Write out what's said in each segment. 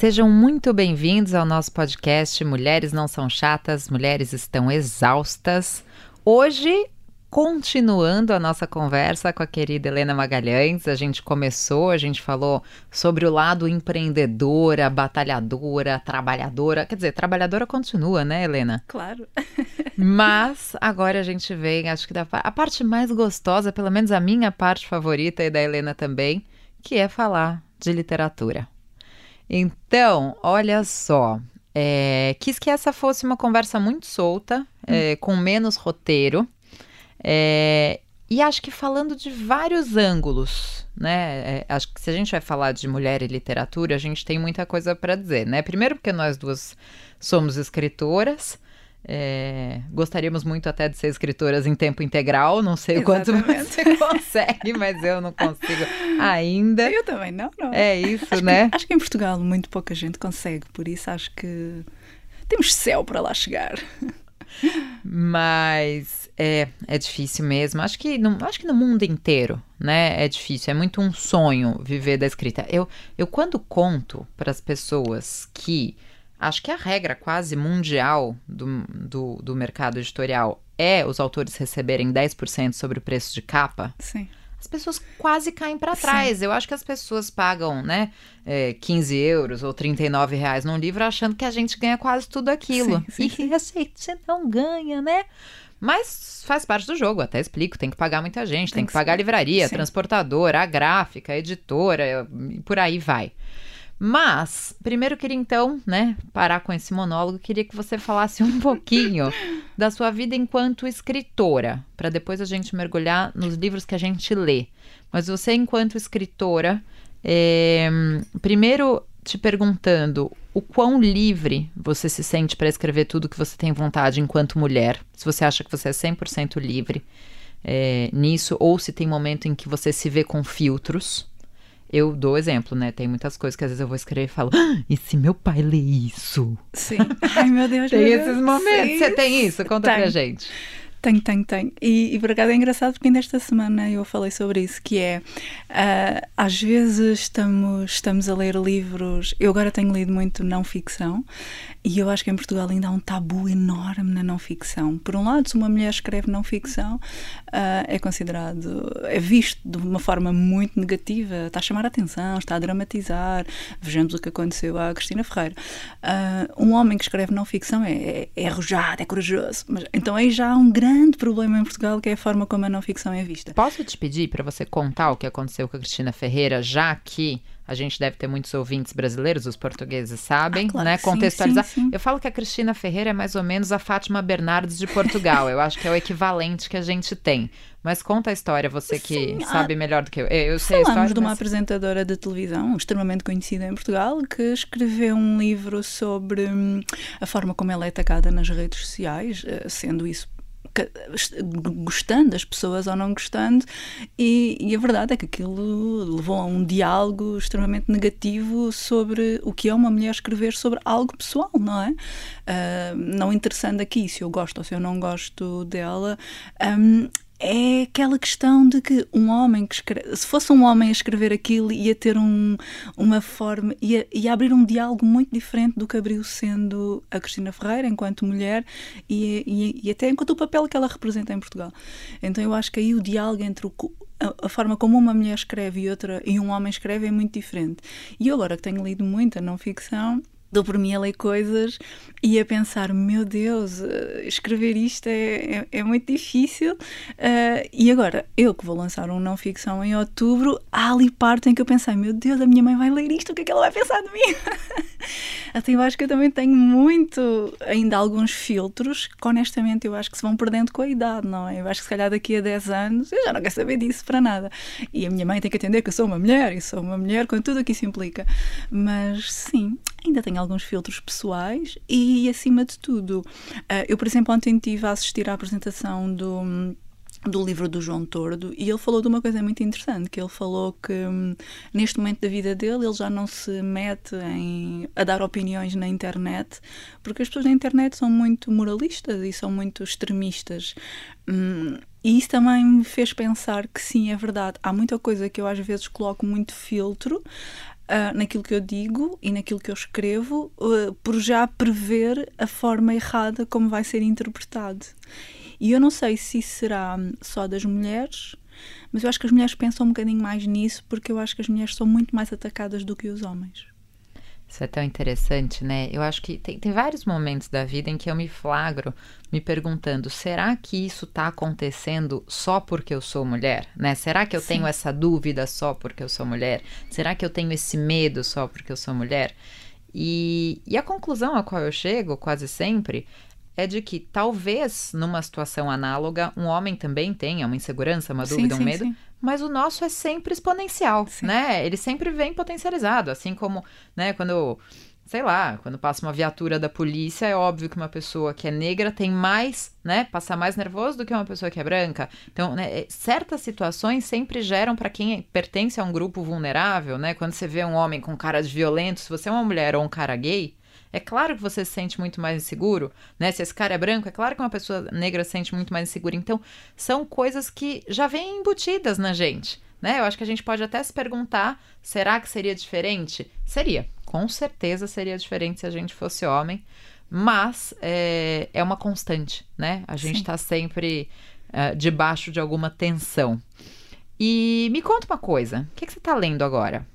Sejam muito bem-vindos ao nosso podcast Mulheres Não São Chatas, Mulheres Estão Exaustas. Hoje, continuando a nossa conversa com a querida Helena Magalhães, a gente começou, a gente falou sobre o lado empreendedora, batalhadora, trabalhadora. Quer dizer, trabalhadora continua, né, Helena? Claro. Mas agora a gente vem, acho que da, a parte mais gostosa, pelo menos a minha parte favorita e da Helena também, que é falar de literatura. Então, olha só. É, quis que essa fosse uma conversa muito solta, é, com menos roteiro. É, e acho que falando de vários ângulos, né? É, acho que se a gente vai falar de mulher e literatura, a gente tem muita coisa para dizer, né? Primeiro, porque nós duas somos escritoras. É, gostaríamos muito até de ser escritoras em tempo integral, não sei Exatamente. o quanto você consegue, mas eu não consigo ainda. Eu também não, não. É isso, acho né? Que, acho que em Portugal muito pouca gente consegue, por isso acho que temos céu para lá chegar. Mas é, é difícil mesmo. Acho que, no, acho que no mundo inteiro, né? É difícil. É muito um sonho viver da escrita. Eu, eu quando conto para as pessoas que acho que a regra quase mundial do, do, do mercado editorial é os autores receberem 10% sobre o preço de capa. Sim as pessoas quase caem para trás. Sim. Eu acho que as pessoas pagam, né, é, 15 euros ou 39 reais num livro achando que a gente ganha quase tudo aquilo. Sim, sim, e a gente não ganha, né? Mas faz parte do jogo, até explico. Tem que pagar muita gente, tem, tem que, que pagar a livraria, transportadora, a gráfica, a editora, por aí vai. Mas, primeiro queria então, né, parar com esse monólogo, queria que você falasse um pouquinho da sua vida enquanto escritora, para depois a gente mergulhar nos livros que a gente lê. Mas você, enquanto escritora, é, primeiro te perguntando o quão livre você se sente para escrever tudo que você tem vontade enquanto mulher, se você acha que você é 100% livre é, nisso, ou se tem momento em que você se vê com filtros. Eu dou exemplo, né? Tem muitas coisas que às vezes eu vou escrever e falo, ah, e se meu pai lê isso? Sim. Ai, meu Deus, Tem meu esses Deus. momentos. Sim. Você tem isso? Conta tem. pra gente. Tenho, tenho, tenho. E, e por acaso é engraçado porque ainda esta semana eu falei sobre isso, que é uh, às vezes estamos, estamos a ler livros, eu agora tenho lido muito não ficção, e eu acho que em Portugal ainda há um tabu enorme na não ficção. Por um lado, se uma mulher escreve não ficção, uh, é considerado, é visto de uma forma muito negativa, está a chamar a atenção, está a dramatizar. Vejamos o que aconteceu à Cristina Ferreira. Uh, um homem que escreve não ficção é, é, é arrojado, é corajoso. Mas, então aí já há um grande problema em Portugal, que é a forma como a não ficção é vista. Posso te pedir para você contar o que aconteceu com a Cristina Ferreira, já que a gente deve ter muitos ouvintes brasileiros, os portugueses sabem, ah, claro, né? Contextualizar. Sim, sim, sim. Eu falo que a Cristina Ferreira é mais ou menos a Fátima Bernardes de Portugal. eu acho que é o equivalente que a gente tem. Mas conta a história, você que sabe melhor do que eu. Eu sei Falamos a história, de uma mas... apresentadora de televisão extremamente conhecida em Portugal que escreveu um livro sobre hum, a forma como ela é atacada nas redes sociais, eh, sendo isso gostando das pessoas ou não gostando, e, e, a verdade é que aquilo levou a um diálogo extremamente negativo sobre o que é uma mulher escrever sobre algo pessoal, não é? Uh, não interessando aqui se eu gosto ou se eu não gosto dela. Um, é aquela questão de que um homem que escreve, se fosse um homem a escrever aquilo, ia ter um, uma forma, ia, ia abrir um diálogo muito diferente do que abriu sendo a Cristina Ferreira enquanto mulher e, e, e até enquanto o papel que ela representa em Portugal. Então eu acho que aí o diálogo entre o, a, a, forma como uma mulher escreve e outra e um homem escreve é muito diferente. E eu agora que tenho lido muita não ficção, dou por mim a ler coisas e a pensar, meu Deus, eh, escrever isto é, é, é muito difícil. Uh, e agora, eu que vou lançar um não ficção em outubro, há ali parte em que eu pensei, meu Deus, a minha mãe vai ler isto, o que é que ela vai pensar de mim? Assim, eu acho que eu também tenho muito, ainda alguns filtros que honestamente eu acho que se vão perdendo com a idade, não é? Eu acho que se calhar daqui a 10 anos eu já não quero saber disso para nada. E a minha mãe tem que entender que eu sou uma mulher e sou uma mulher com tudo o que isso implica. Mas sim, ainda tenho alguns filtros pessoais e, acima de tudo, uh, eu, por exemplo, ontem estive a assistir à apresentação do do livro do João Tordo e ele falou de uma coisa muito interessante que ele falou que hum, neste momento da vida dele ele já não se mete em a dar opiniões na internet porque as pessoas na internet são muito moralistas e são muito extremistas hum, e isso também me fez pensar que sim, é verdade. Há muita coisa que eu às vezes coloco muito filtro uh, naquilo que eu digo e naquilo que eu escrevo, uh, por já prever a forma errada como vai ser interpretado. E eu não sei se isso será só das mulheres, mas eu acho que as mulheres pensam um bocadinho mais nisso, porque eu acho que as mulheres são muito mais atacadas do que os homens. Isso é tão interessante, né? Eu acho que tem, tem vários momentos da vida em que eu me flagro me perguntando: será que isso está acontecendo só porque eu sou mulher? Né? Será que eu Sim. tenho essa dúvida só porque eu sou mulher? Será que eu tenho esse medo só porque eu sou mulher? E, e a conclusão a qual eu chego quase sempre é de que talvez numa situação análoga um homem também tenha uma insegurança, uma dúvida, sim, um medo, sim, mas o nosso é sempre exponencial, né? Ele sempre vem potencializado, assim como, né, quando sei lá, quando passa uma viatura da polícia, é óbvio que uma pessoa que é negra tem mais, né, passa mais nervoso do que uma pessoa que é branca. Então, né, é, certas situações sempre geram para quem pertence a um grupo vulnerável, né? Quando você vê um homem com cara de violento, se você é uma mulher ou um cara gay, é claro que você se sente muito mais inseguro, né? Se esse cara é branco, é claro que uma pessoa negra se sente muito mais insegura. Então, são coisas que já vêm embutidas na gente, né? Eu acho que a gente pode até se perguntar: será que seria diferente? Seria, com certeza seria diferente se a gente fosse homem, mas é, é uma constante, né? A gente está sempre uh, debaixo de alguma tensão. E me conta uma coisa: o que, que você está lendo agora?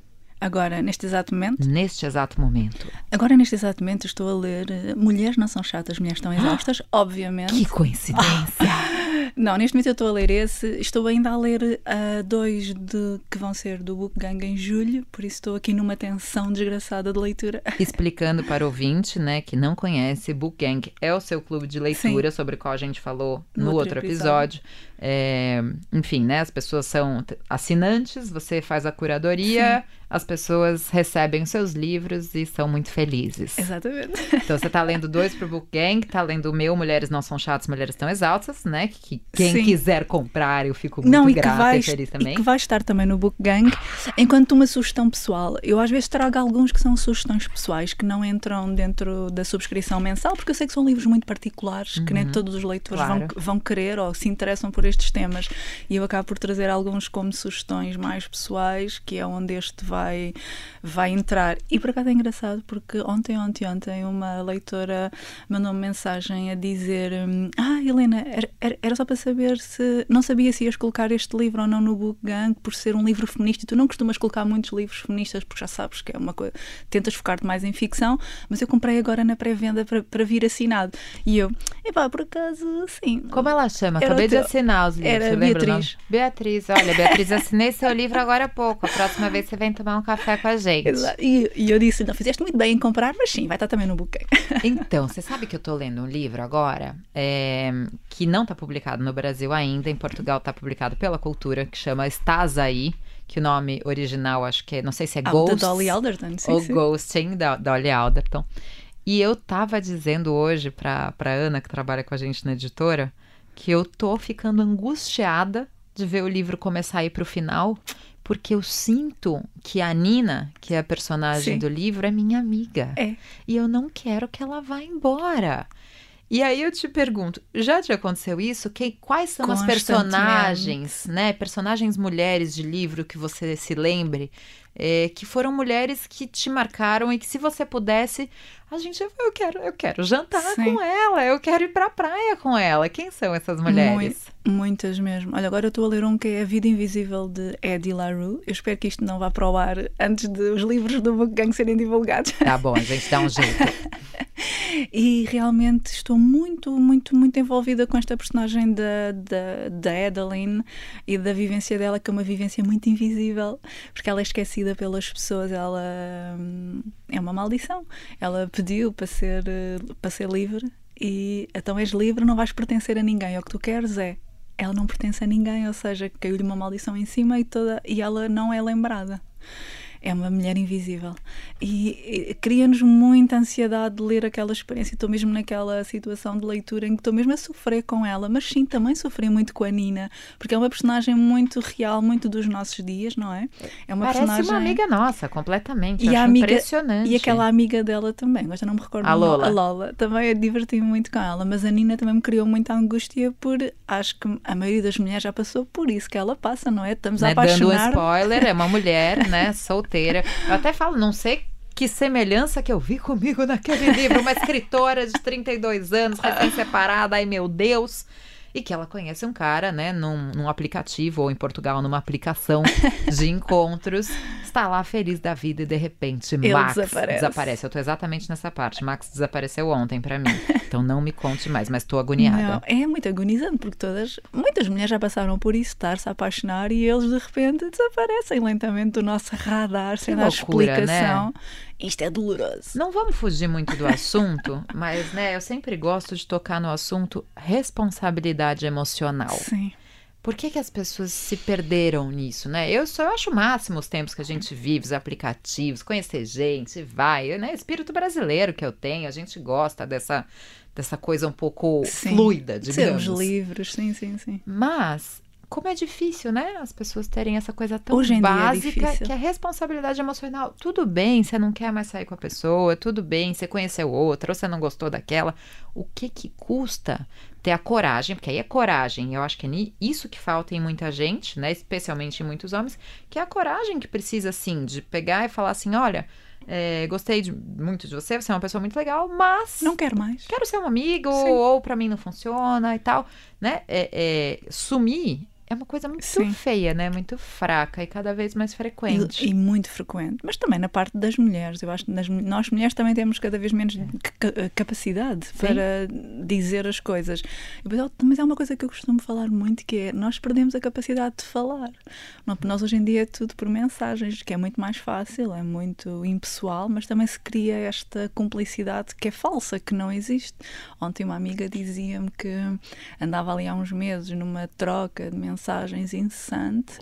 Agora, neste exato momento? Neste exato momento. Agora, neste exato momento, estou a ler uh, Mulheres Não São Chatas, Mulheres Estão Exaustas, ah, obviamente. Que coincidência! Não, neste momento eu estou a ler esse. Estou ainda a ler uh, dois de, que vão ser do Book Gang em julho, por isso estou aqui numa tensão desgraçada de leitura. Explicando para o ouvinte, né, que não conhece, Book Gang é o seu clube de leitura, Sim. sobre o qual a gente falou no, no outro, outro episódio. episódio. É, enfim, né, as pessoas são assinantes, você faz a curadoria. Sim as pessoas recebem os seus livros e são muito felizes. Exatamente. Então você está lendo dois pro Book Gang, está lendo o meu Mulheres Não São Chatas, Mulheres Tão Exaltas, né? Que quem Sim. quiser comprar, eu fico muito Não, e grata vai, e feliz também. E que vai estar também no Book Gang, enquanto uma sugestão pessoal. Eu às vezes trago alguns que são sugestões pessoais que não entram dentro da subscrição mensal, porque eu sei que são livros muito particulares, uhum. que nem uhum. todos os leitores claro. vão, vão querer ou se interessam por estes temas. E eu acabo por trazer alguns como sugestões mais pessoais, que é onde este vai vai, vai entrar. E por acaso é engraçado porque ontem, ontem, ontem, uma leitora mandou-me mensagem a dizer: hum, Ah, Helena, era, era, só para saber se. Não sabia se ias colocar este livro ou não no Book Gang por ser um livro feminista. E tu não costumas colocar muitos livros feministas porque já sabes que é uma coisa. Tentas focar-te mais em ficção, mas eu comprei agora na pré-venda para, para vir assinado. E eu, epá, por acaso, sim. Como ela chama? Acabei de assinar os livros. Era Beatriz. Beatriz, olha, Beatriz, assinei seu livro agora há pouco. A próxima vez você vem tomar um café com a gente. E, e, eu disse, não, fizeste muito bem em comprar, mas sim, vai estar também no buquê. Então, você sabe que eu estou lendo um livro agora, é, que não está publicado no Brasil ainda, em Portugal está publicado pela Cultura, que chama Estás Aí, que o nome original acho que é, não sei se é ah, Ghost. Dolly Alderton, sim, Ou sim. Ghosting, da Dolly Alderton. E eu tava dizendo hoje para pra Ana, que trabalha com a gente na editora, que eu tô ficando angustiada de ver o livro começar a ir pro final, porque eu sinto que a Nina, que é a personagem Sim. do livro, é minha amiga. É. E eu não quero que ela vá embora. E aí eu te pergunto, já te aconteceu isso? Que, quais são as personagens, né? Personagens mulheres de livro que você se lembre, é, que foram mulheres que te marcaram e que se você pudesse, a gente, eu quero, eu quero jantar Sim. com ela, eu quero ir pra praia com ela. Quem são essas mulheres? muitas mesmo. Olha, agora eu estou a ler um que é A Vida Invisível de Eddie LaRue. Eu espero que isto não vá para o ar antes de os livros do Book Gang serem divulgados. Tá bom, a gente dá um jeito. e realmente estou muito, muito, muito envolvida com esta personagem da, da, da Adeline e da vivência dela, que é uma vivência muito invisível, porque ela é esquecida pelas pessoas, ela hum, é uma maldição. Ela pediu para ser, para ser livre e então és livre, não vais pertencer a ninguém. O que tu queres é. Ela não pertence a ninguém, ou seja, caiu-lhe uma maldição em cima e, toda, e ela não é lembrada é uma mulher invisível. E, e cria-nos muita ansiedade de ler aquela experiência. Estou mesmo naquela situação de leitura em que estou mesmo a sofrer com ela, mas sim, também sofri muito com a Nina, porque é uma personagem muito real, muito dos nossos dias, não é? É uma Parece personagem... uma amiga nossa, completamente. E a amiga... impressionante. E aquela amiga dela também, mas eu não me recordo. A Lola. A Lola. Também diverti-me muito com ela, mas a Nina também me criou muita angústia por. Acho que a maioria das mulheres já passou por isso que ela passa, não é? Estamos a apaixonar. Dando um spoiler, é uma mulher, né? Solteira inteira. Eu até falo, não sei que semelhança que eu vi comigo naquele livro. Uma escritora de 32 anos, recém-separada, ai meu Deus e que ela conhece um cara, né, num, num aplicativo, ou em Portugal, numa aplicação de encontros, está lá feliz da vida e de repente Ele Max desaparece. desaparece. Eu tô exatamente nessa parte. Max desapareceu ontem para mim. Então não me conte mais, mas tô agoniada. Não, é muito agonizante porque todas, muitas mulheres já passaram por isso, estar-se a apaixonar e eles de repente desaparecem lentamente do nosso radar, sem dar loucura, explicação. né? Isto é doloroso. Não vamos fugir muito do assunto, mas né, eu sempre gosto de tocar no assunto responsabilidade emocional. Sim. Por que, que as pessoas se perderam nisso, né? Eu só eu acho o máximo os tempos que a gente vive, os aplicativos, conhecer gente, vai, né? Espírito brasileiro que eu tenho, a gente gosta dessa, dessa coisa um pouco Sim. fluida, digamos. Sermos livres, sim, sim, sim. Mas como é difícil, né? As pessoas terem essa coisa tão Hoje é básica difícil. que é responsabilidade emocional. Tudo bem, você não quer mais sair com a pessoa, tudo bem, você conheceu outra, ou você não gostou daquela. O que que custa ter a coragem? Porque aí é coragem. Eu acho que é isso que falta em muita gente, né? Especialmente em muitos homens, que é a coragem que precisa, assim, de pegar e falar assim: olha. é, gostei de- muito de você, você é uma pessoa muito legal, mas Não quero mais. quero ser um amigo, Sim. ou pra mim não funciona e tal, né? É, é, sumir é uma coisa muito Sim. feia, né? Muito fraca e cada vez mais frequente. E, e muito frequente. Mas também na parte das mulheres. Eu acho que nas- nós mulheres também temos cada vez menos ca- capacidade para dizer as coisas. Mas é uma coisa que eu costumo falar muito, que é nós perdemos a capacidade de falar. Nós hoje em dia é tudo por mensagens, que é muito mais fácil, é muito impessoal, mas também se cria esta cumplicidade que é falsa, que não existe. Ontem uma amiga dizia-me que andava ali há uns meses numa troca de mensagens incessante,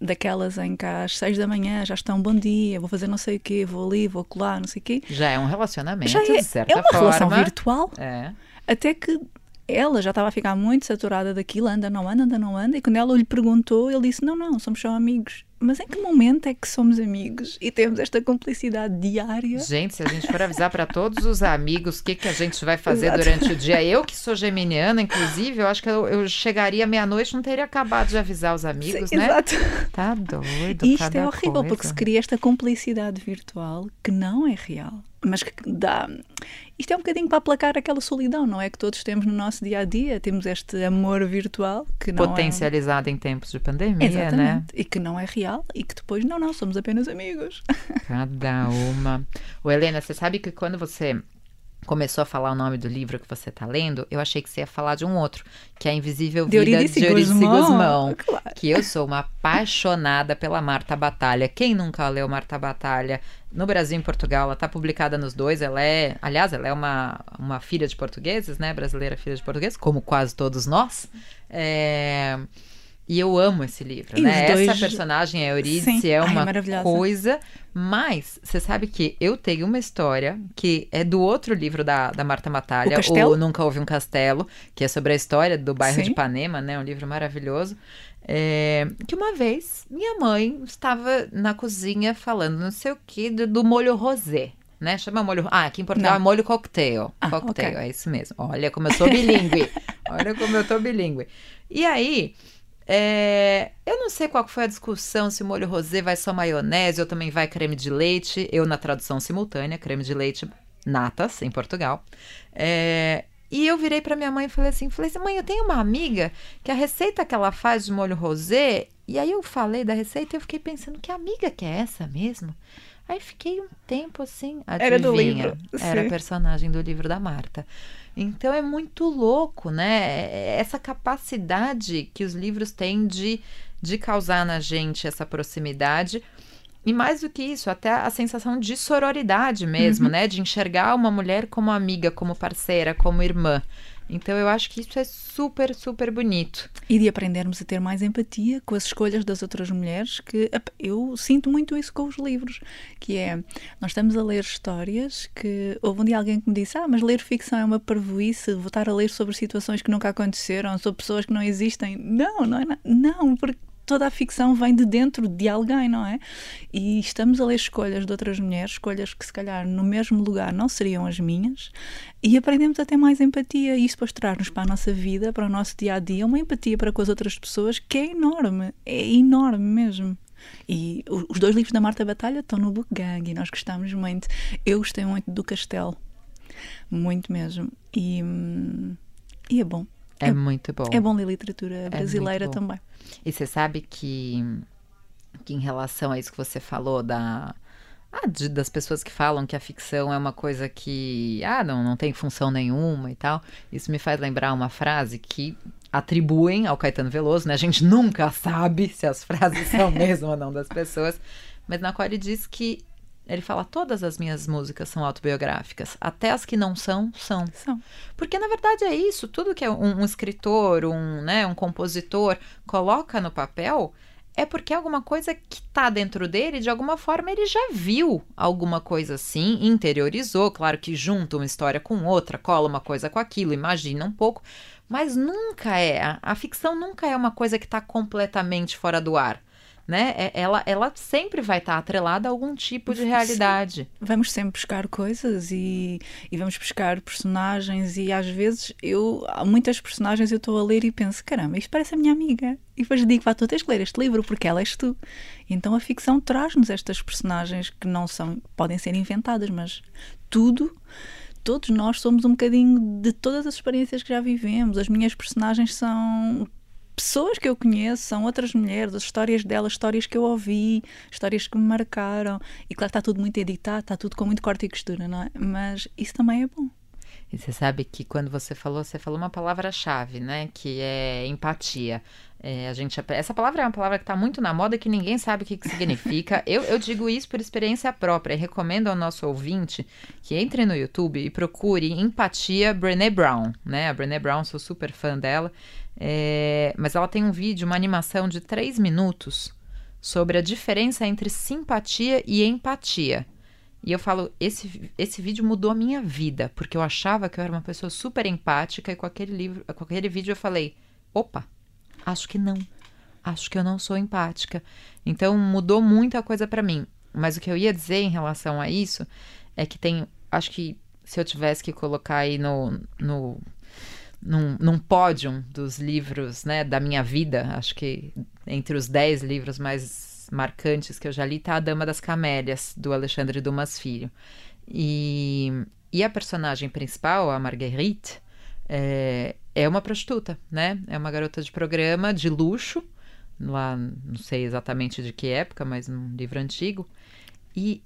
daquelas em que às seis da manhã já estão bom dia, vou fazer não sei o quê, vou ali, vou colar, não sei o quê. Já é um relacionamento, Já é, de certa é uma forma. relação virtual, É. até que ela já estava a ficar muito saturada daquilo, anda, não anda, anda, não anda, e quando ela lhe perguntou, ele disse, não, não, somos só amigos. Mas em que momento é que somos amigos e temos esta cumplicidade diária? Gente, se a gente for avisar para todos os amigos o que, que a gente vai fazer Exato. durante o dia, eu que sou geminiana, inclusive, eu acho que eu, eu chegaria meia-noite e não teria acabado de avisar os amigos, Sim, né? Exato. Tá doido, Isto cada é horrível coisa. porque se cria esta cumplicidade virtual que não é real, mas que dá. Isto é um bocadinho para aplacar aquela solidão, não é? Que todos temos no nosso dia a dia, temos este amor virtual que não Potencializado em tempos de é. pandemia, né? Exatamente. E que não é real e que depois, não, não, somos apenas amigos. Cada uma. Ô, Helena, você sabe que quando você começou a falar o nome do livro que você está lendo, eu achei que você ia falar de um outro, que é a Invisível De Vida Eurídice de Eurídice Guzmão. Guzmão. Claro. Que eu sou uma apaixonada pela Marta Batalha. Quem nunca leu Marta Batalha? No Brasil e em Portugal, ela está publicada nos dois. Ela é, aliás, ela é uma, uma filha de portugueses, né? Brasileira filha de portugueses, como quase todos nós. É, E eu amo esse livro, E né? dois- Essa personagem, a Eurídice, Sim. é Ai, uma maravilhosa. coisa. Mas você sabe que eu tenho uma história que é do outro livro da, da Marta Batalha, O Castelo? Nunca Houve um Castelo, que é sobre a história do bairro de Sim. Ipanema, né? Um livro maravilhoso. É, que uma vez minha mãe estava na cozinha falando não sei o que do, do molho rosé. Né? Chama molho. Ah, aqui em Portugal Não. é molho cocktail. Ah, cocktail, ok. é isso mesmo. Olha como eu sou bilíngue. Olha como eu tô bilíngue. E aí, é, eu não sei qual foi a discussão, se o molho rosé vai só maionese ou também vai creme de leite. Eu, na tradução simultânea, creme de leite natas, em Portugal. É, e eu virei para minha mãe e falei assim, falei assim, mãe, eu tenho uma amiga que a receita que ela faz de molho rosé, e aí eu falei da receita e eu fiquei pensando, que amiga que é essa mesmo? Aí fiquei um tempo assim, Era do adivinha? livro, Era sim. personagem do livro da Marta. Então é muito louco, né? Essa capacidade que os livros têm de, de causar na gente essa proximidade. E mais do que isso, até a sensação de sororidade mesmo, né? De enxergar uma mulher como amiga, como parceira, como irmã. Então eu acho que isso é super, super bonito. E de aprendermos a ter mais empatia com as escolhas das outras mulheres, que eu sinto muito isso com os livros, que é, nós estamos a ler histórias que, houve um dia alguém que me disse, ah, mas ler ficção é uma parvoíce, vou estar a ler sobre situações que nunca aconteceram, sobre pessoas que não existem. Não, não é na- não, porque toda a ficção vem de dentro de alguém, não é? E estamos a ler escolhas de outras mulheres, escolhas que se calhar no mesmo lugar não seriam as minhas, e aprendemos a ter mais empatia. E isso depois traz-nos para a nossa vida, para o nosso dia a dia, uma empatia para com as outras pessoas que é enorme, é enorme mesmo. E os dois livros da Marta Batalha estão no Book Gang e nós gostamos muito. Eu gostei muito do Castelo, muito mesmo. E, hum, e é bom. É, é, muito bom. É bom ler literatura é brasileira também. E você sabe que, que em relação a isso que você falou da ah, de, das pessoas que falam que a ficção é uma coisa que ah, não, não tem função nenhuma e tal. Isso me faz lembrar uma frase que atribuem ao Caetano Veloso, né? A gente nunca sabe se as frases são mesmo ou não das pessoas, mas na qual ele diz que ele fala todas as minhas músicas são autobiográficas, até as que não são, são. São. Porque na verdade é isso, tudo que um, um escritor, um, né, um compositor coloca no papel é porque é alguma coisa que está dentro dele, de alguma forma ele já viu alguma coisa assim, interiorizou, claro que junta uma história com outra, cola uma coisa com aquilo, imagina um pouco, mas nunca é, a, a ficção nunca é uma coisa que está completamente fora do ar né? É, ela, ela sempre vai estar atrelada a algum tipo de realidade. Vamos sempre buscar coisas e, e vamos buscar personagens e às vezes eu, há muitas personagens eu estou a ler e penso, caramba, isto parece a minha amiga. E depois digo, vá, tu tens que ler este livro porque ela és tu. E então a ficção traz-nos estas personagens que não são, podem ser inventadas, mas tudo todos nós somos um bocadinho de todas as experiências que já vivemos. As minhas personagens são pessoas que eu conheço, são outras mulheres, as histórias delas, histórias que eu ouvi, histórias que me marcaram. E claro, está tudo muito editado, está tudo com muito corte e costura, não é? Mas isso também é bom. E você sabe que quando você falou, você falou uma palavra-chave, né? Que é empatia. É, a gente, essa palavra é uma palavra que está muito na moda que ninguém sabe o que, que significa. eu, eu digo isso por experiência própria. Recomendo ao nosso ouvinte que entre no YouTube e procure Empatia Brené Brown. Né? A Brené Brown, sou super fã dela. É, mas ela tem um vídeo, uma animação de três minutos sobre a diferença entre simpatia e empatia. E eu falo, esse, esse vídeo mudou a minha vida, porque eu achava que eu era uma pessoa super empática e com aquele livro, com aquele vídeo eu falei, opa, acho que não. Acho que eu não sou empática. Então mudou muita coisa para mim. Mas o que eu ia dizer em relação a isso é que tem, acho que se eu tivesse que colocar aí no, no num, num pódio dos livros né, da minha vida, acho que entre os dez livros mais marcantes que eu já li está A Dama das Camélias, do Alexandre Dumas Filho. E, e a personagem principal, a Marguerite, é, é uma prostituta, né? É uma garota de programa de luxo, lá não sei exatamente de que época, mas num livro antigo. E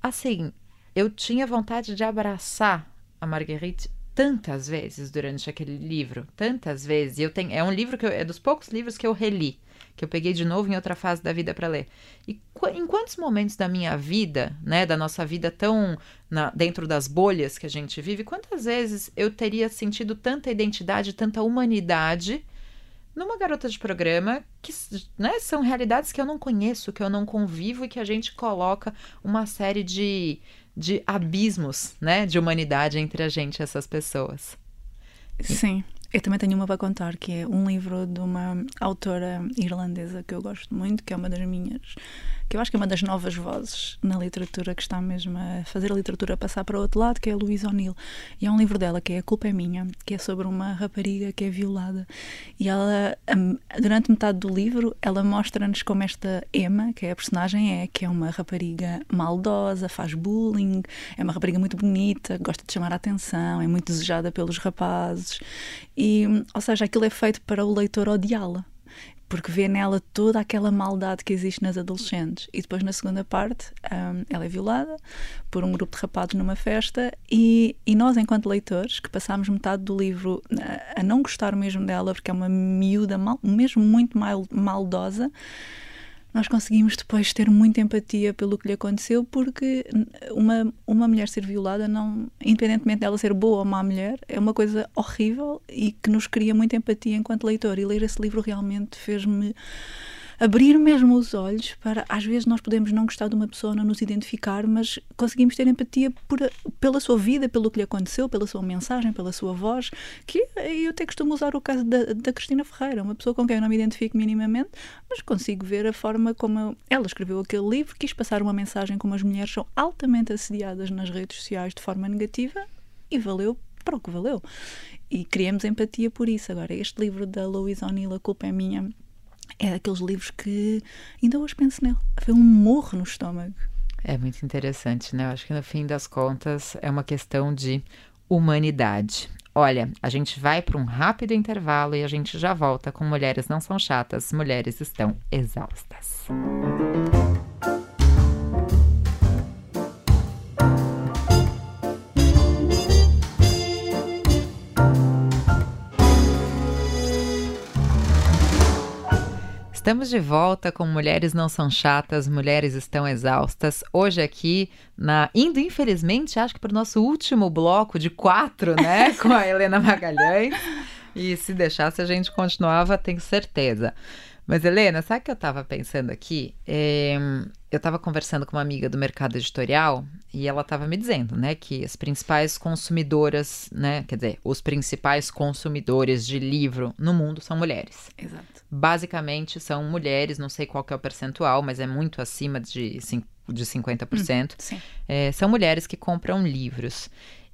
assim, eu tinha vontade de abraçar a Marguerite tantas vezes durante aquele livro, tantas vezes. Eu tenho, é um livro que eu, é dos poucos livros que eu reli, que eu peguei de novo em outra fase da vida para ler. E em quantos momentos da minha vida, né, da nossa vida tão na, dentro das bolhas que a gente vive, quantas vezes eu teria sentido tanta identidade, tanta humanidade numa garota de programa que né, são realidades que eu não conheço, que eu não convivo e que a gente coloca uma série de de abismos, né, de humanidade entre a gente e essas pessoas. Sim. Eu também tenho uma para contar, que é um livro de uma autora irlandesa que eu gosto muito, que é uma das minhas que eu acho que é uma das novas vozes na literatura que está mesmo a fazer a literatura passar para o outro lado, que é a Louise O'Neill. E há um livro dela que é A Culpa é Minha, que é sobre uma rapariga que é violada. E ela, durante metade do livro, ela mostra-nos como esta Emma, que é a personagem, é, que é uma rapariga maldosa, faz bullying, é uma rapariga muito bonita, gosta de chamar a atenção, é muito desejada pelos rapazes. E, ou seja, aquilo é feito para o leitor odiá-la porque vê nela toda aquela maldade que existe nas adolescentes. E depois, na segunda parte, um, ela é violada por um grupo de rapazes numa festa, e, e nós, enquanto leitores, que passámos metade do livro a, a não gostar mesmo dela, porque é uma miúda mal, mesmo muito mal, maldosa nós conseguimos depois ter muita empatia pelo que lhe aconteceu, porque uma, uma mulher ser violada, não, independentemente dela ser boa ou má mulher, é uma coisa horrível e que nos cria muita empatia enquanto leitor. E ler esse livro realmente fez-me abrir mesmo os olhos para, às vezes, nós podemos não gostar de uma pessoa, não nos identificar, mas conseguimos ter empatia por, pela sua vida, pelo que lhe aconteceu, pela sua mensagem, pela sua voz, que eu até costumo usar o caso da, da Cristina Ferreira, uma pessoa com quem eu não me identifico minimamente, mas consigo ver a forma como ela escreveu aquele livro, quis passar uma mensagem como as mulheres são altamente assediadas nas redes sociais de forma negativa e valeu para o que valeu. E criamos empatia por isso. Agora, este livro da Louise O'Neill, A Culpa é Minha, é daqueles livros que ainda hoje penso nele. Foi um morro no estômago. É muito interessante, né? Eu acho que no fim das contas é uma questão de humanidade. Olha, a gente vai para um rápido intervalo e a gente já volta com Mulheres Não São Chatas, Mulheres Estão Exaustas. Estamos de volta com Mulheres Não São Chatas, Mulheres Estão Exaustas. Hoje aqui, na indo infelizmente, acho que para o nosso último bloco de quatro, né? com a Helena Magalhães. E se deixasse, a gente continuava, tenho certeza. Mas, Helena, sabe o que eu estava pensando aqui? É, eu estava conversando com uma amiga do mercado editorial e ela estava me dizendo, né, que as principais consumidoras, né, quer dizer, os principais consumidores de livro no mundo são mulheres. Exato. Basicamente são mulheres, não sei qual é o percentual, mas é muito acima de, de 50%. Hum, é, são mulheres que compram livros.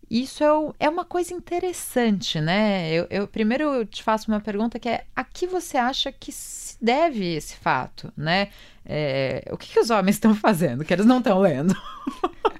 Isso é, é uma coisa interessante, né? Eu, eu primeiro te faço uma pergunta que é: a que você acha que deve esse fato, né? É, o que, que os homens estão fazendo que eles não estão lendo?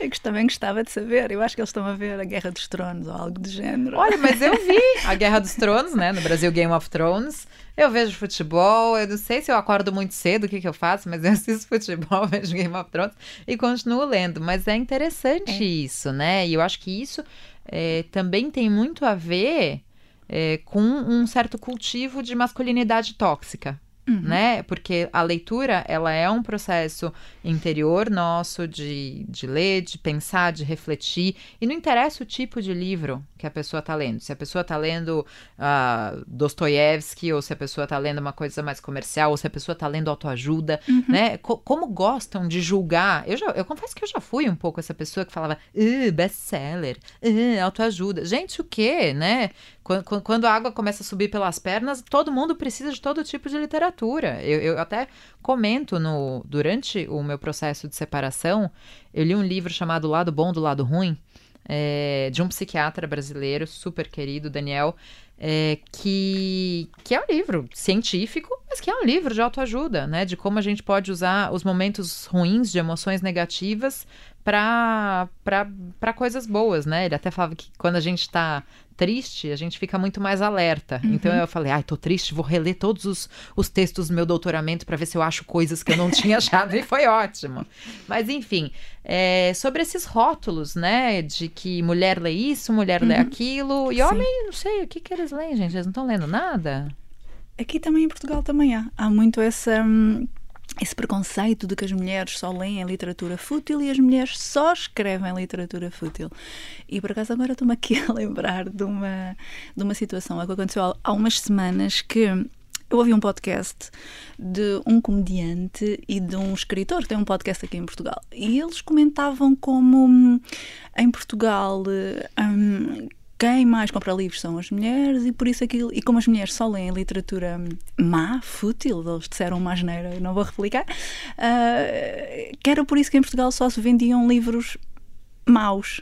Eu também gostava de saber. Eu acho que eles estão a ver a Guerra dos Tronos ou algo do género. Olha, mas eu vi a Guerra dos Tronos, né? No Brasil, Game of Thrones. Eu vejo futebol. Eu não sei se eu acordo muito cedo, o que, que eu faço, mas eu assisto futebol, vejo Game of Thrones e continuo lendo. Mas é interessante é. isso, né? E eu acho que isso é, também tem muito a ver é, com um certo cultivo de masculinidade tóxica. Uhum. Né? Porque a leitura ela é um processo interior nosso de, de ler, de pensar, de refletir. E não interessa o tipo de livro que a pessoa está lendo. Se a pessoa está lendo uh, Dostoiévski, ou se a pessoa está lendo uma coisa mais comercial, ou se a pessoa está lendo autoajuda, uhum. né? Co como gostam de julgar. Eu, já, eu confesso que eu já fui um pouco essa pessoa que falava uh, best-seller, uh, autoajuda. Gente, o quê, né? Quando, quando, a água começa a subir pelas pernas, todo mundo precisa de todo tipo de literatura. Eu, eu, até comento no durante o meu processo de separação, eu li um livro chamado Lado Bom do Lado Ruim, é, de um psiquiatra brasileiro super querido, Daniel, é, que, que é um livro científico, mas que é um livro de autoajuda, né? De como a gente pode usar os momentos ruins de emoções negativas para coisas boas, né? Ele até falava que quando a gente está triste, a gente fica muito mais alerta. Uhum. Então eu falei, ai, tô triste, vou reler todos os, os textos do meu doutoramento para ver se eu acho coisas que eu não tinha achado, e foi ótimo. Mas enfim, é, sobre esses rótulos, né, de que mulher lê isso, mulher uhum. lê aquilo, e Sim. homem, não sei, o que que eles leem, gente? Eles não estão lendo nada? Aqui também em Portugal também há. Há muito essa... Hum esse preconceito de que as mulheres só leem literatura fútil e as mulheres só escrevem literatura fútil. E por acaso agora estou-me aqui a lembrar de uma, de uma situação que aconteceu há umas semanas que eu ouvi um podcast de um comediante e de um escritor que tem um podcast aqui em Portugal. E eles comentavam como hum, em Portugal um, quem mais compra livros são as mulheres e por isso aquilo, e como as mulheres só leem literatura má, fútil, eles disseram uma asneira, não vou replicar, uh, que era por isso que em Portugal só se vendiam livros maus.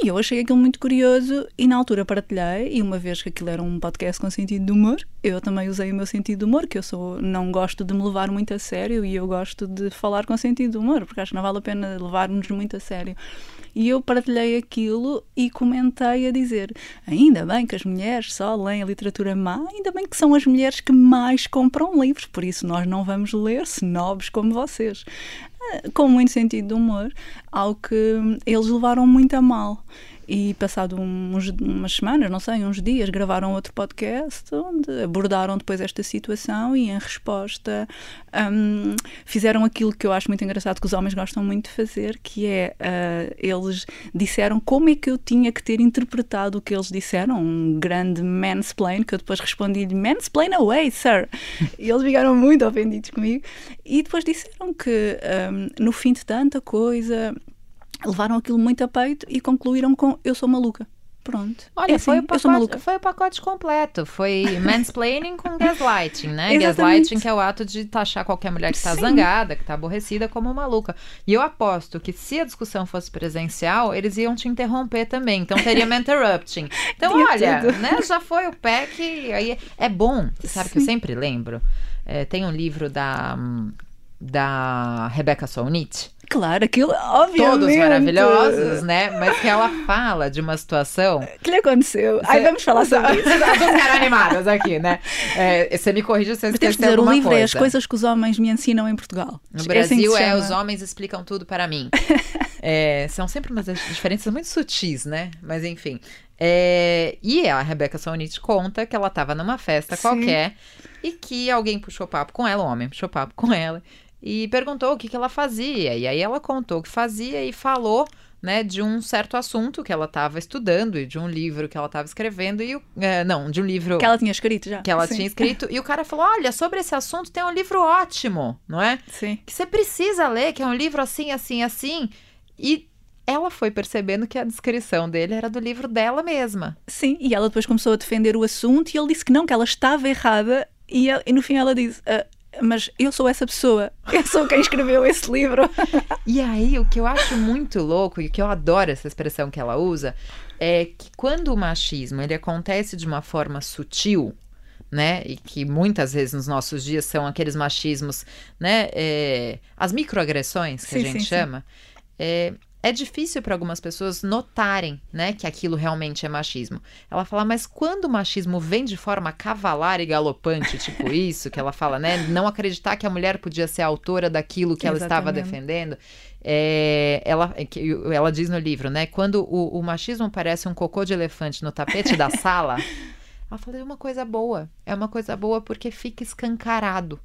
E eu achei aquilo muito curioso e na altura partilhei, e uma vez que aquilo era um podcast com sentido de humor, eu também usei o meu sentido de humor, que eu sou, não gosto de me levar muito a sério e eu gosto de falar com sentido de humor, porque acho que não vale a pena levar-nos muito a sério. E eu partilhei aquilo e comentei a dizer: ainda bem que as mulheres só leem a literatura má, ainda bem que são as mulheres que mais compram livros, por isso nós não vamos ler snobs como vocês. Com muito sentido de humor, ao que eles levaram muito a mal e passado uns, umas semanas, não sei, uns dias, gravaram outro podcast onde abordaram depois esta situação e em resposta um, fizeram aquilo que eu acho muito engraçado que os homens gostam muito de fazer, que é uh, eles disseram como é que eu tinha que ter interpretado o que eles disseram, um grande mansplain, que eu depois respondi-lhe mansplain away, sir. e eles ficaram muito ofendidos comigo e depois disseram que um, no fim de tanta coisa levaram aquilo muito a peito e concluíram com eu sou maluca. Pronto. Olha, é assim, foi, o eu sou maluca. pacote, foi o pacote completo. Foi mansplaining com gaslighting, né? Gaslighting que é o ato de taxar qualquer mulher que tá Sim. zangada, que tá aborrecida como maluca. E eu aposto que se a discussão fosse presencial, eles iam te interromper também. Então teria interrupting. Então, olha, tudo. né? Já foi o PEC. Aí é bom. Sabe que eu sempre lembro. É, tem um livro da, hum, da Rebecca Solnit. Claro, aquilo, obviamente. Todos maravilhosos, né? Mas que ela fala de uma situação O que lhe aconteceu? Ai, vamos falar sobre isso. Duas caras animadas aqui, né? É, você me corrige se eu esquecer dizer, alguma livro coisa. é as coisas que os homens me ensinam em Portugal. No É assim Brasil é, chama. os homens explicam tudo para mim. É, são sempre umas diferenças muito sutis, né? Mas enfim. É, e a Rebecca Solnit conta que ela estava numa festa Sim. qualquer e que alguém puxou papo com ela, um homem puxou papo com ela e perguntou o que, que ela fazia. E aí ela contou o que fazia e falou né, de um certo assunto que ela estava estudando e de um livro que ela estava escrevendo e o, é, não, de um livro Que ela tinha escrito já. que ela Sim. tinha escrito. E o cara falou: Olha, sobre esse assunto tem um livro ótimo, não é? Sim. Que você precisa ler, que é um livro assim, assim, assim. E ela foi percebendo que a descrição dele era do livro dela mesma. Sim, e ela depois começou a defender o assunto e ele disse que não, que ela estava errada e, ela- e no fim ela disse. "Ah, mas eu sou essa pessoa, eu sou quem escreveu esse livro. E aí, o que eu acho muito louco e o que eu adoro essa expressão que ela usa é que quando o machismo ele acontece de uma forma sutil, né, e que muitas vezes nos nossos dias são aqueles machismos, né, é, as microagressões que Sim, a gente sim, sim. chama, é, é difícil para algumas pessoas notarem, né, que aquilo realmente é machismo. Ela fala, mas quando o machismo vem de forma cavalar e galopante, tipo isso, que ela fala, né, não acreditar que a mulher podia ser autora daquilo que ela estava defendendo, é, ela, que ela diz no livro, né, quando o, o machismo parece um cocô de elefante no tapete da sala, ela fala, é uma coisa boa, é uma coisa boa porque fica escancarado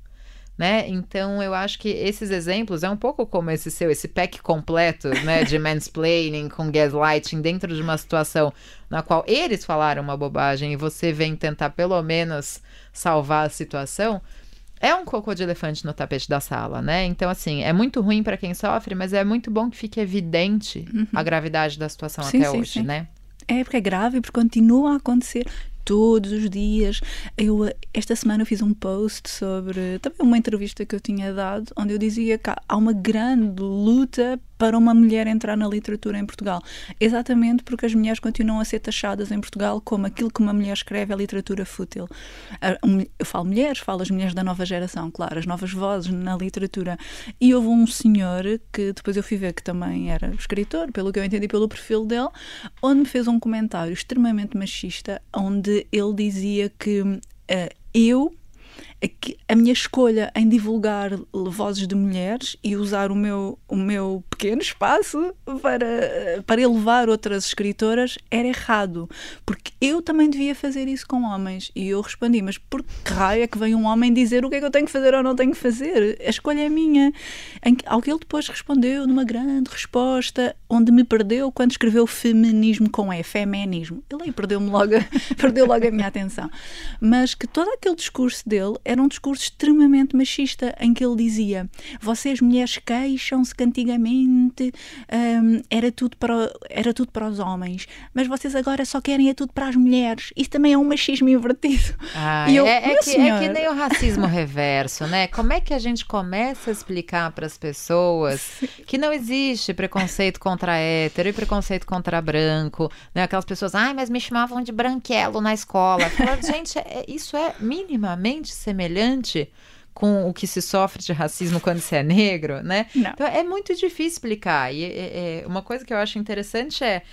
né? Então eu acho que esses exemplos é um pouco como esse seu, esse pack completo, né, de mansplaining com gaslighting dentro de uma situação na qual eles falaram uma bobagem e você vem tentar pelo menos salvar a situação. É um cocô de elefante no tapete da sala, né? Então, assim, é muito ruim para quem sofre, mas é muito bom que fique evidente a gravidade da situação Sim, até sim, hoje, sim. né? É porque é grave, porque continua a acontecer todos os dias. Eu, esta semana eu fiz um post sobre também uma entrevista que eu tinha dado, onde eu dizia que há uma grande luta para uma mulher entrar na literatura em Portugal. Exatamente porque as mulheres continuam a ser taxadas em Portugal como aquilo que uma mulher escreve é literatura fútil. Eu falo mulheres, falo as mulheres da nova geração, claro, as novas vozes na literatura. E houve um senhor que depois eu fui ver que também era escritor, pelo que eu entendi pelo perfil dele, onde me fez um comentário extremamente machista, onde ele dizia que eh, eu a minha escolha em divulgar vozes de mulheres e usar o meu, o meu pequeno espaço para, para elevar outras escritoras era errado, porque eu também devia fazer isso com homens. E eu respondi, mas por que raio é que vem um homem dizer o que é que eu tenho que fazer ou não tenho que fazer? A escolha é minha. Em ao que ele depois respondeu numa grande resposta, onde me perdeu quando escreveu feminismo com E, feminismo. Ele aí perdeu-me logo, perdeu logo a minha atenção. Mas que todo aquele discurso dele era um discurso extremamente machista, em que ele dizia: vocês mulheres queixam-se que antigamente hum, era, tudo para, era tudo para os homens, mas vocês agora só querem é tudo para as mulheres. Isso também é um machismo invertido. Ah, eu, é, é meu que, é senhor. que nem o racismo reverso, né? Como é que a gente começa a explicar para as pessoas que não existe preconceito contra hétero e preconceito contra branco, né? Aquelas pessoas, ai, mas me chamavam de branquelo na escola. Gente, é- isso é minimamente semelhante com o que se sofre de racismo quando se é negro, né? Não. Então é muito difícil explicar. E é- é- uma coisa que eu acho interessante é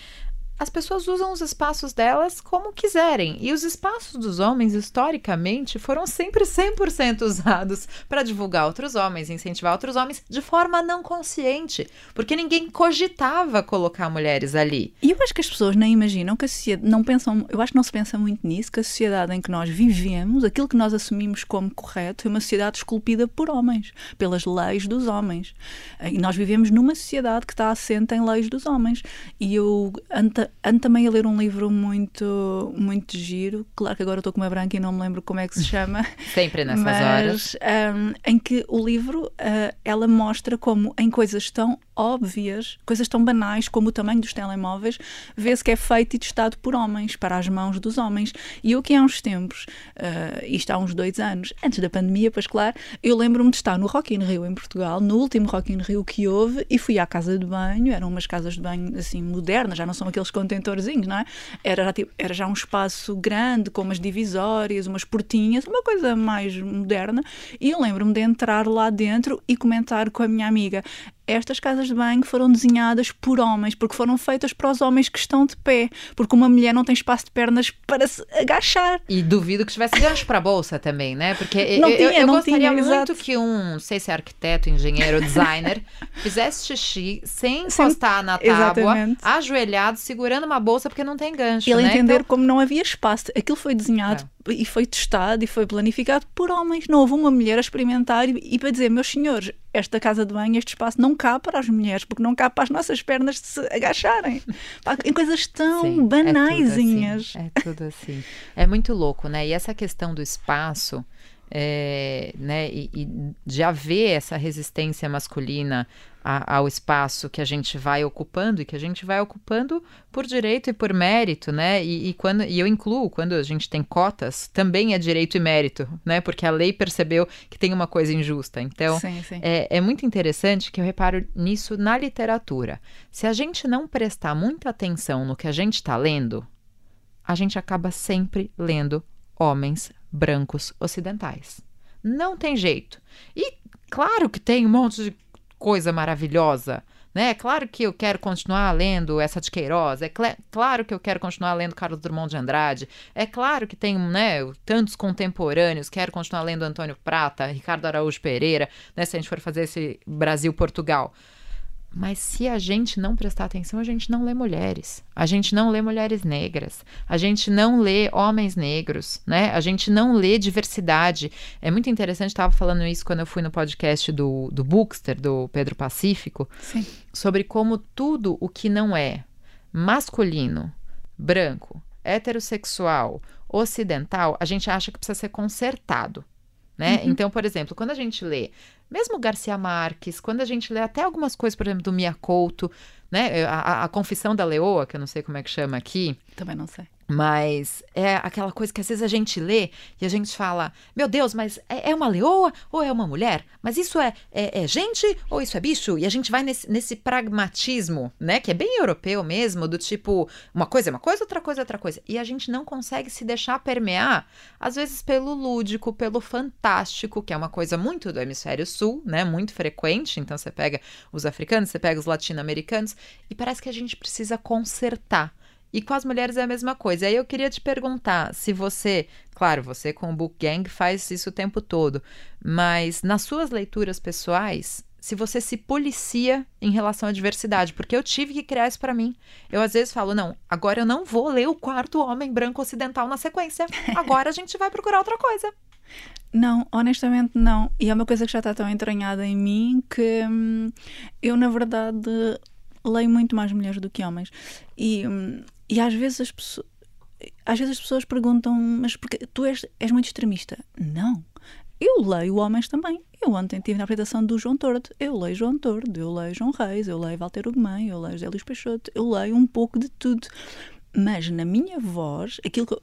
as pessoas usam os espaços delas como quiserem. E os espaços dos homens, historicamente, foram sempre 100% usados para divulgar outros homens, incentivar outros homens de forma não consciente. Porque ninguém cogitava colocar mulheres ali. E eu acho que as pessoas nem imaginam que a sociedade, não pensam, eu acho que não se pensa muito nisso, que a sociedade em que nós vivemos, aquilo que nós assumimos como correto, é uma sociedade esculpida por homens, pelas leis dos homens. E nós vivemos numa sociedade que está assente em leis dos homens. E eu, ando também a ler um livro muito, muito giro, claro que agora estou com uma branca e não me lembro como é que se chama. Sempre nessas mas, horas. Um, em que o livro, uh, ela mostra como em coisas tão óbvias, coisas tão banais como o tamanho dos telemóveis, vê-se que é feito e testado por homens, para as mãos dos homens. E eu aqui há uns tempos, uh, isto há uns dois anos, antes da pandemia, pois claro, eu lembro-me de estar no Rock in Rio em Portugal, no último Rock in Rio que houve, e fui à casa de banho, eram umas casas de banho assim modernas, já não são aqueles contentorzinhos, não é? Era tipo, era já um espaço grande, com umas divisórias, umas portinhas, uma coisa mais moderna, e eu lembro-me de entrar lá dentro e comentar com a minha amiga estas casas de banho foram desenhadas por homens, porque foram feitas para os homens que estão de pé, porque uma mulher não tem espaço de pernas para se agachar. E duvido que tivesse gancho para a bolsa também, né? Porque não eu, tinha, eu, eu não gostaria tinha, muito exato. que um, não sei se é arquiteto, engenheiro, designer, fizesse xixi sem encostar Sim, na tábua, exatamente. ajoelhado, segurando uma bolsa porque não tem gancho. Ele né? entender então... como não havia espaço. Aquilo foi desenhado é. e foi testado e foi planificado por homens. Não houve uma mulher a experimentar e, e para dizer, meus senhores, esta casa de banho, este espaço não cabe para as mulheres, porque não cabe para as nossas pernas se agacharem. em coisas tão Sim, banaisinhas. É tudo, assim, é tudo assim. É muito louco, né? E essa questão do espaço é, né, e, e, de haver essa resistência masculina a, ao espaço que a gente vai ocupando e que a gente vai ocupando por direito e por mérito, né? E, e, quando e eu incluo quando a gente tem cotas também é direito e mérito, né? Porque a lei percebeu que tem uma coisa injusta. Então sim, sim. É, é muito interessante que eu reparo nisso na literatura. Se a gente não prestar muita atenção no que a gente está lendo, a gente acaba sempre lendo homens brancos ocidentais. Não tem jeito. E claro que tem um monte de coisa maravilhosa. Né? Claro que eu quero continuar lendo essa de Queiroz, é cl claro que eu quero continuar lendo Carlos Drummond de Andrade, é claro que tem né, tantos contemporâneos, quero continuar lendo Antônio Prata, Ricardo Araújo Pereira, né, se a gente for fazer esse Brasil-Portugal. Mas se a gente não prestar atenção, a gente não lê mulheres. A gente não lê mulheres negras. A gente não lê homens negros, né? A gente não lê diversidade. É muito interessante, estava falando isso quando eu fui no podcast do, do Bookster, do Pedro Pacífico, Sim. sobre como tudo o que não é masculino, branco, heterossexual, ocidental, a gente acha que precisa ser consertado. Né? Uhum. Então, por exemplo, quando a gente lê mesmo Garcia Marques, quando a gente lê até algumas coisas, por exemplo, do Mia Couto, né? A, a, Confissão da Leoa, que eu não sei como é que chama aqui. Também não sei. Mas é aquela coisa que às vezes a gente lê e a gente fala: Meu Deus, mas é, é uma leoa ou é uma mulher? Mas isso é, é, é, gente ou isso é bicho? E a gente vai nesse, nesse pragmatismo, né? Que é bem europeu mesmo, do tipo: uma coisa é uma coisa, outra coisa é outra coisa. E a gente não consegue se deixar permear, às vezes pelo lúdico, pelo fantástico, que é uma coisa muito do hemisfério sul, né? Muito frequente. Então você pega os africanos, você pega os latino-americanos, e parece que a gente precisa consertar e com as mulheres é a mesma coisa. Aí eu queria te perguntar se você, claro, você com o Book Gang faz isso o tempo todo, mas nas suas leituras pessoais, se você se policia em relação à diversidade, porque eu tive que criar isso para mim. Eu às vezes falo, não, agora eu não vou ler o quarto homem branco ocidental na sequência. Agora a gente vai procurar outra coisa. Não, honestamente não. E é uma coisa que já está tão entranhada em mim que hum, eu, na verdade, leio muito mais mulheres do que homens. E hum, e às vezes as pessoas, às vezes as pessoas perguntam, mas porque tu és, és muito extremista? Não. Eu leio homens também. Eu ontem estive na apresentação do João Tordo. Eu leio João Tordo, eu leio João Reis, eu leio Walter Ugumem, eu leio Zé Luís Peixoto. Eu leio um pouco de tudo. Mas na minha voz, aquilo que,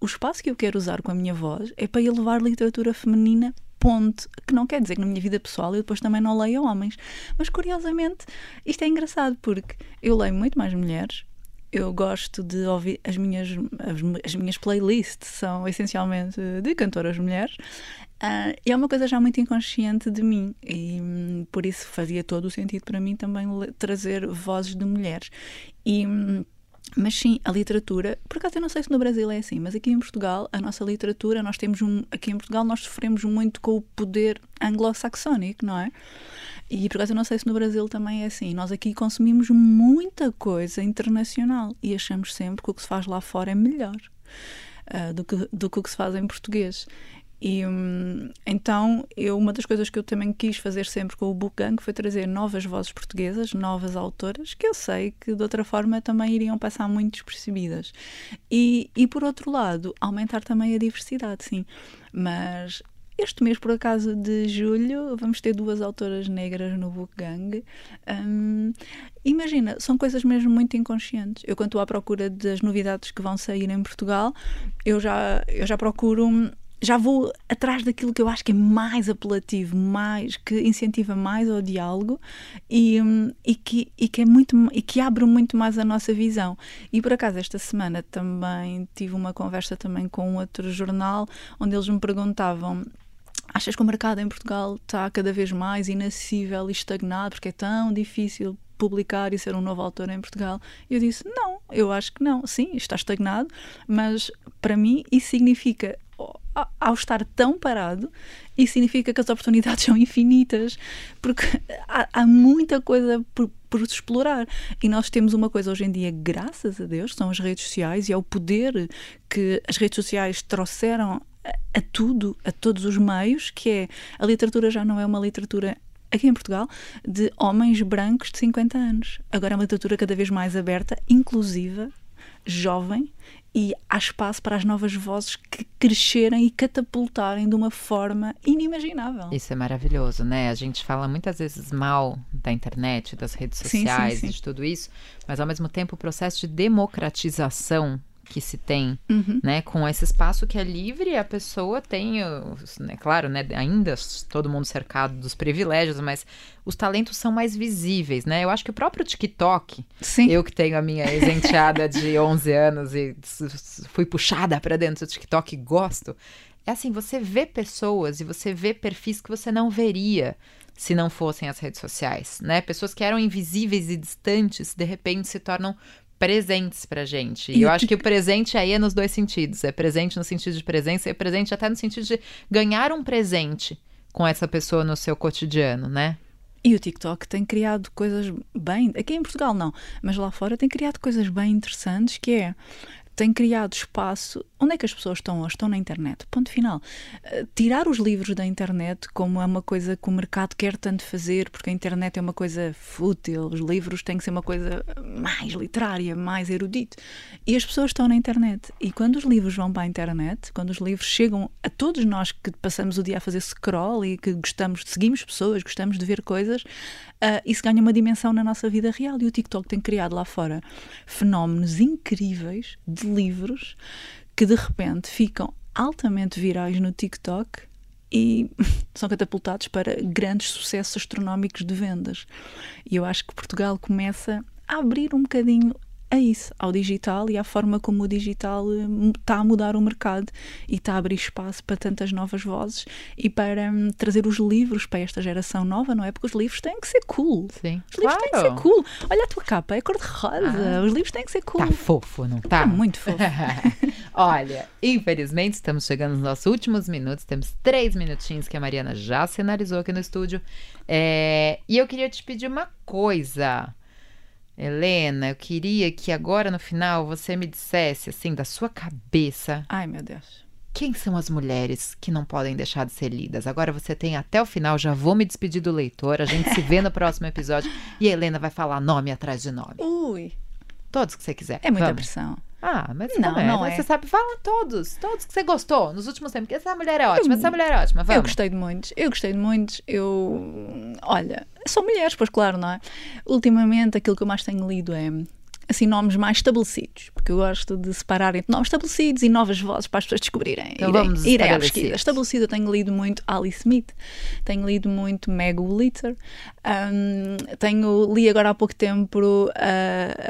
o espaço que eu quero usar com a minha voz é para elevar literatura feminina ponto, que não quer dizer que na minha vida pessoal eu depois também não leio homens. Mas curiosamente, isto é engraçado porque eu leio muito mais mulheres, eu gosto de ouvir as minhas, as, as, minhas playlists são essencialmente de cantoras mulheres uh, e é uma coisa já muito inconsciente de mim e um, por isso fazia todo o sentido para mim também trazer vozes de mulheres e um, mas sim, a literatura, por acaso eu não sei se no Brasil é assim, mas aqui em Portugal, a nossa literatura, nós temos um. Aqui em Portugal, nós sofremos muito com o poder anglo-saxónico, não é? E por acaso eu não sei se no Brasil também é assim. Nós aqui consumimos muita coisa internacional e achamos sempre que o que se faz lá fora é melhor uh, do, que, do que o que se faz em português. E hum, então, eu, uma das coisas que eu também quis fazer sempre com o Book Gang foi trazer novas vozes portuguesas, novas autoras, que eu sei que de outra forma também iriam passar muito despercebidas. E, e por outro lado, aumentar também a diversidade, sim. Mas este mês, por acaso, de julho, vamos ter duas autoras negras no Book Gang. Um, imagina, são coisas mesmo muito inconscientes. Eu, quando estou à procura das novidades que vão sair em Portugal, eu já, eu já procuro já vou atrás daquilo que eu acho que é mais apelativo, mais que incentiva mais ao diálogo e, e, que, e que é muito e que abre muito mais a nossa visão. E por acaso esta semana também tive uma conversa também com outro jornal onde eles me perguntavam Achas que o mercado em Portugal está cada vez mais inacessível e estagnado porque é tão difícil publicar e ser um novo autor em Portugal? Eu disse: não, eu acho que não. Sim, está estagnado, mas para mim isso significa ao estar tão parado, isso significa que as oportunidades são infinitas, porque há, há muita coisa por, por, explorar. E nós temos uma coisa hoje em dia, graças a Deus, são as redes sociais e é o poder que as redes sociais trouxeram a tudo, a todos os meios, que é a literatura já não é uma literatura aqui em Portugal, de homens brancos de 50 anos. Agora é uma literatura cada vez mais aberta, inclusiva, jovem, e há espaço para as novas vozes que crescerem e catapultarem de uma forma inimaginável. Isso é maravilhoso, né? A gente fala muitas vezes mal da internet, das redes sociais, sim, sim, sim. de tudo isso, mas ao mesmo tempo o processo de democratização que se tem, uhum. né, com esse espaço que é livre, a pessoa tem, né, claro, né, ainda todo mundo cercado dos privilégios, mas os talentos são mais visíveis, né? Eu acho que o próprio TikTok, Sim. eu que tenho a minha exenteada de 11 anos e fui puxada para dentro do TikTok e gosto, é assim, você vê pessoas e você vê perfis que você não veria se não fossem as redes sociais, né? Pessoas que eram invisíveis e distantes, de repente se tornam presentes pra gente. E, eu acho que o presente aí é nos dois sentidos. É presente no sentido de presença e é presente até no sentido de ganhar um presente com essa pessoa no seu cotidiano, né? E o TikTok tem criado coisas bem. Aqui em Portugal não, mas lá fora tem criado coisas bem interessantes que é tem criado espaço. Onde é que as pessoas estão hoje? Estão na internet. Ponto final. Uh, tirar os livros da internet, como é uma coisa que o mercado quer tanto fazer, porque a internet é uma coisa fútil, os livros têm que ser uma coisa mais literária, mais erudita. E as pessoas estão na internet. E quando os livros vão para a internet, quando os livros chegam a todos nós que passamos o dia a fazer scroll e que gostamos, seguimos pessoas, gostamos de ver coisas, uh, isso ganha uma dimensão na nossa vida real. E o TikTok tem criado lá fora fenómenos incríveis de livros que de repente ficam altamente virais no TikTok e são catapultados para grandes sucessos astronómicos de vendas. E eu acho que Portugal começa a abrir um bocadinho a isso, ao digital e à forma como o digital está hum, a mudar o mercado e está a abrir espaço para tantas novas vozes e para um, trazer os livros para esta geração nova, não é? Porque os livros têm que ser cool. Sim. Os livros claro. têm que ser cool. Olha a tua capa, é cor-de-rosa. Ah. Os livros têm que ser cool. Tá fofo, não tá? Tá muito fofo. Olha, infelizmente estamos chegando nos nossos últimos minutos. Temos três minutinhos que a Mariana já sinalizou aqui no estúdio. É... E eu queria te pedir uma coisa. Helena, eu queria que agora no final você me dissesse, assim, da sua cabeça. Ai, meu Deus. Quem são as mulheres que não podem deixar de ser lidas? Agora você tem até o final, já vou me despedir do leitor. A gente se vê no próximo episódio e a Helena vai falar nome atrás de nome. Ui. Todos que você quiser. É muita Vamos. pressão. Ah, mas não, é. não é. Você sabe, fala todos, todos que você gostou nos últimos tempos. Essa mulher é ótima, essa mulher é ótima. Vamos. Eu gostei de muitos, eu gostei de muitos. Eu, olha, são mulheres, pois claro, não é? Ultimamente aquilo que eu mais tenho lido é assim, nomes mais estabelecidos, porque eu gosto de separar entre nomes estabelecidos e novas vozes para as pessoas descobrirem. Então irem, vamos irem à pesquisa. Estabelecido, eu tenho lido muito Alice Smith, tenho lido muito Meg Litter, um, tenho, li agora há pouco tempo uh,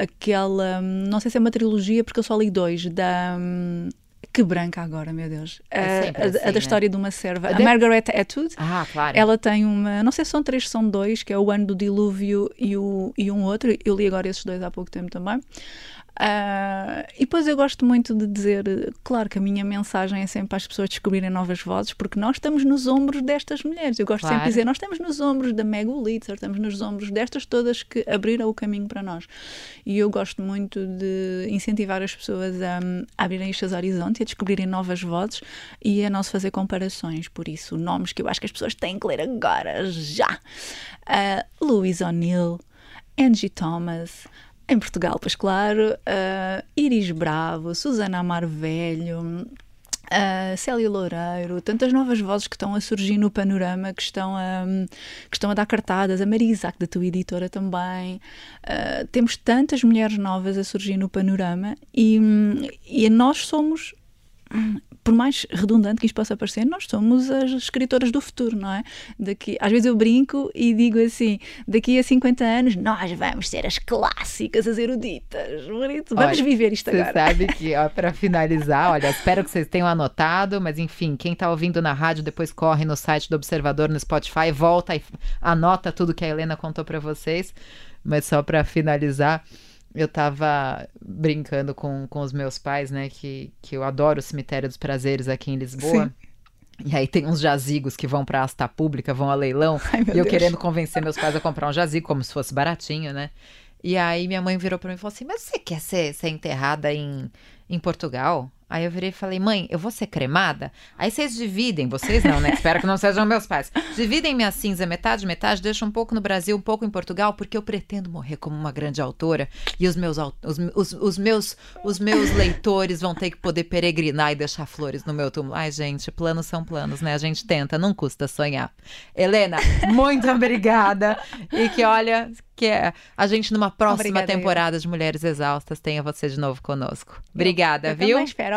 aquela, não sei se é uma trilogia, porque eu só li dois, da. Um, que branca agora, meu Deus. É a, assim, a, a, da né? história de uma serva. A, a Margaret Atwood. Ah, claro. Ela tem uma. Não sei se são três, são dois, que é o ano do dilúvio e, o, e um outro. Eu li agora esses dois há pouco tempo também. Uh, e depois eu gosto muito de dizer, claro que a minha mensagem é sempre para as pessoas descobrirem novas vozes, porque nós estamos nos ombros destas mulheres. Eu gosto claro. sempre de dizer, nós estamos nos ombros da Meg Wulitzer, estamos nos ombros destas todas que abriram o caminho para nós. E eu gosto muito de incentivar as pessoas a, a abrirem estes horizontes, a descobrirem novas vozes e a não se fazer comparações. Por isso, nomes que eu acho que as pessoas têm que ler agora, já. Uh, Louise O'Neill, Angie Thomas, em Portugal, pois claro, uh, Iris Bravo, Susana Amar Velho, Uh, Célia Loureiro, tantas novas vozes que estão a surgir no panorama, que estão a, que estão a dar cartadas, a Maria Isaac, da tua editora também. Uh, temos tantas mulheres novas a surgir no panorama e, e nós somos por mais redundante que isto possa parecer, nós somos as escritoras do futuro, não é? Daqui, às vezes eu brinco e digo assim: daqui a 50 anos nós vamos ser as clássicas, as eruditas. Vamos olha, viver isto agora. Você sabe que, para finalizar, olha, espero que vocês tenham anotado, mas enfim, quem está ouvindo na rádio depois corre no site do Observador no Spotify, volta e anota tudo que a Helena contou para vocês. Mas só para finalizar, eu tava brincando com, com os meus pais, né? Que, que eu adoro o Cemitério dos Prazeres aqui em Lisboa. Sim. E aí tem uns jazigos que vão pra asta pública, vão a leilão. Ai, e eu Deus. querendo convencer meus pais a comprar um jazigo, como se fosse baratinho, né? E aí minha mãe virou pra mim e falou assim: Mas você quer ser, ser enterrada em, em Portugal? Aí eu virei e falei, mãe, eu vou ser cremada? Aí vocês dividem, vocês não, né? Espero que não sejam meus pais. Dividem minha cinza metade, metade, deixam um pouco no Brasil, um pouco em Portugal, porque eu pretendo morrer como uma grande autora e os meus, os, os, os meus, os meus leitores vão ter que poder peregrinar e deixar flores no meu túmulo. Ai, gente, planos são planos, né? A gente tenta, não custa sonhar. Helena, muito obrigada. E que olha, que é a gente numa próxima Obrigada, temporada eu. de Mulheres Exaustas tenha você de novo conosco. Obrigada, eu, eu viu? espero.